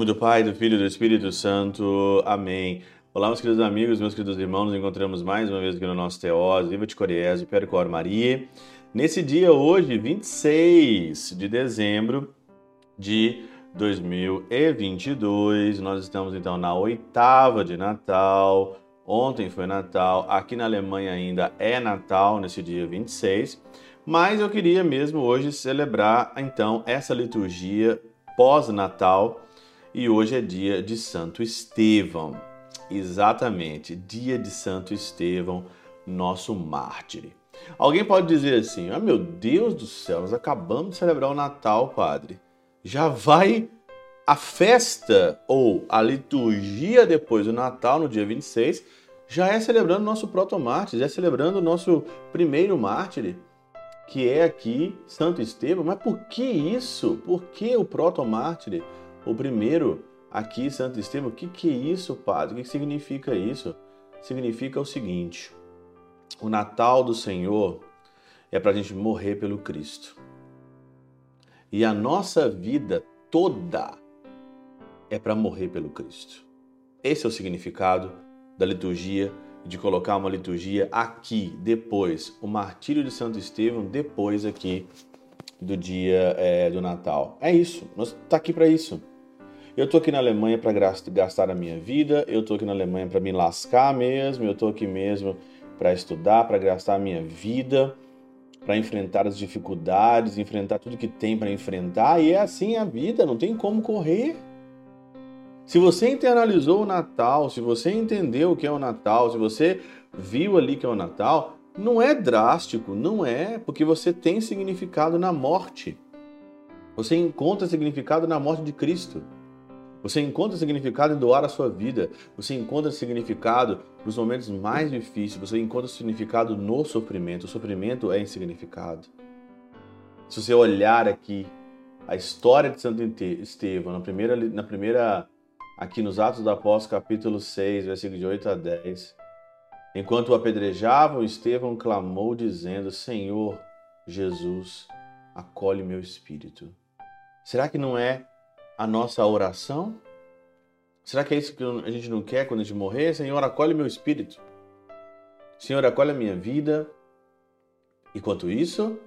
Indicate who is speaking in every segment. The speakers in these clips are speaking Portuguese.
Speaker 1: nome do Pai, do Filho e do Espírito Santo. Amém. Olá, meus queridos amigos, meus queridos irmãos, nos encontramos mais uma vez aqui no nosso Teós, Viva de Coriésio, Percor Maria. Nesse dia hoje, 26 de dezembro de 2022, nós estamos então na oitava de Natal. Ontem foi Natal, aqui na Alemanha ainda é Natal, nesse dia 26. Mas eu queria mesmo hoje celebrar então essa liturgia pós-Natal e hoje é dia de Santo Estevão. Exatamente, dia de Santo Estevão, nosso mártir. Alguém pode dizer assim: "Ah, meu Deus do céu, nós acabamos de celebrar o Natal, padre. Já vai a festa ou a liturgia depois do Natal, no dia 26, já é celebrando nosso proto-mártir, já é celebrando o nosso primeiro mártir, que é aqui Santo Estevão. Mas por que isso? Por que o proto-mártir, o primeiro aqui Santo Estevão? O que, que é isso, padre? O que, que significa isso? Significa o seguinte: o Natal do Senhor é para a gente morrer pelo Cristo. E a nossa vida toda é para morrer pelo Cristo. Esse é o significado da liturgia, de colocar uma liturgia aqui, depois, o martírio de Santo Estevão, depois aqui do dia é, do Natal. É isso, está aqui para isso. Eu estou aqui na Alemanha para gastar a minha vida, eu estou aqui na Alemanha para me lascar mesmo, eu estou aqui mesmo para estudar, para gastar a minha vida, para enfrentar as dificuldades, enfrentar tudo que tem para enfrentar, e é assim a vida, não tem como correr. Se você internalizou o Natal, se você entendeu o que é o Natal, se você viu ali que é o Natal, não é drástico, não é, porque você tem significado na morte. Você encontra significado na morte de Cristo. Você encontra significado em doar a sua vida. Você encontra significado nos momentos mais difíceis. Você encontra significado no sofrimento. O sofrimento é insignificado. Se você olhar aqui a história de Santo Estevão, na primeira, na primeira aqui nos Atos do Apóstolo, capítulo 6, versículo de 8 a 10. Enquanto o apedrejavam, Estevão clamou, dizendo: Senhor Jesus, acolhe meu espírito. Será que não é a nossa oração? Será que é isso que a gente não quer quando a gente morrer? Senhor, acolhe meu espírito. Senhor, acolhe a minha vida. Enquanto isso,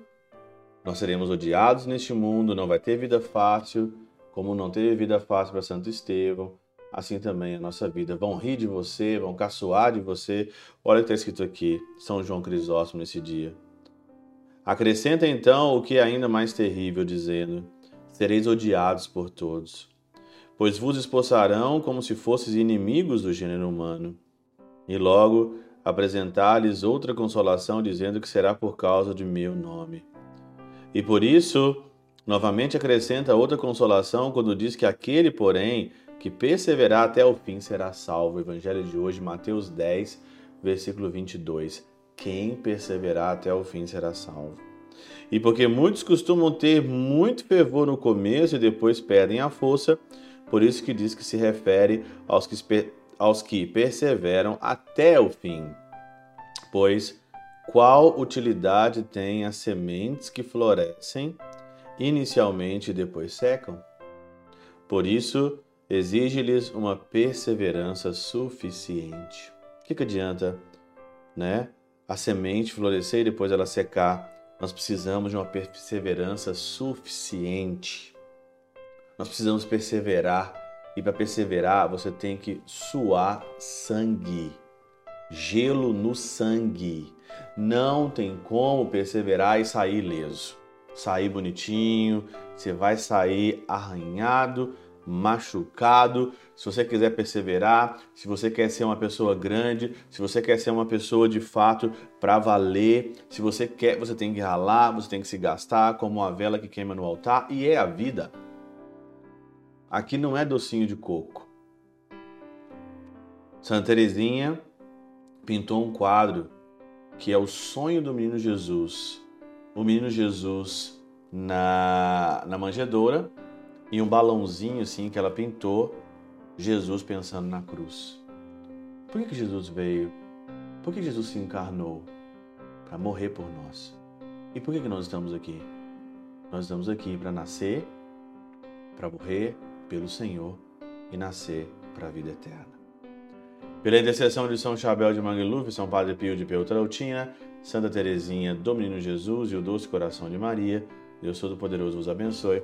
Speaker 1: nós seremos odiados neste mundo, não vai ter vida fácil, como não teve vida fácil para Santo Estevão, assim também a nossa vida. Vão rir de você, vão caçoar de você. Olha o que está escrito aqui, São João Crisóstomo, nesse dia. Acrescenta então o que é ainda mais terrível, dizendo: Sereis odiados por todos, pois vos expulsarão como se fosseis inimigos do gênero humano. E logo apresentar-lhes outra consolação, dizendo que será por causa de meu nome. E por isso, novamente acrescenta outra consolação quando diz que aquele, porém, que perseverar até o fim será salvo. Evangelho de hoje, Mateus 10, versículo 22. Quem perseverar até o fim será salvo. E porque muitos costumam ter muito fervor no começo e depois perdem a força, por isso que diz que se refere aos que, aos que perseveram até o fim. Pois qual utilidade têm as sementes que florescem inicialmente e depois secam? Por isso, exige-lhes uma perseverança suficiente. O que, que adianta, né? A semente florescer e depois ela secar. Nós precisamos de uma perseverança suficiente. Nós precisamos perseverar. E para perseverar, você tem que suar sangue. Gelo no sangue. Não tem como perseverar e sair ileso. Sair bonitinho, você vai sair arranhado, machucado, se você quiser perseverar, se você quer ser uma pessoa grande, se você quer ser uma pessoa de fato para valer, se você quer, você tem que ralar, você tem que se gastar como uma vela que queima no altar e é a vida. Aqui não é docinho de coco. Santa Teresinha pintou um quadro que é o sonho do menino Jesus. O menino Jesus na, na manjedoura e um balãozinho assim que ela pintou, Jesus pensando na cruz. Por que, que Jesus veio? Por que Jesus se encarnou? Para morrer por nós. E por que, que nós estamos aqui? Nós estamos aqui para nascer, para morrer pelo Senhor e nascer para a vida eterna. Pela intercessão de São Chabel de Mangluf, São Padre Pio de Peutrautina, Santa Teresinha do Menino Jesus e o Doce Coração de Maria, Deus Todo-Poderoso vos abençoe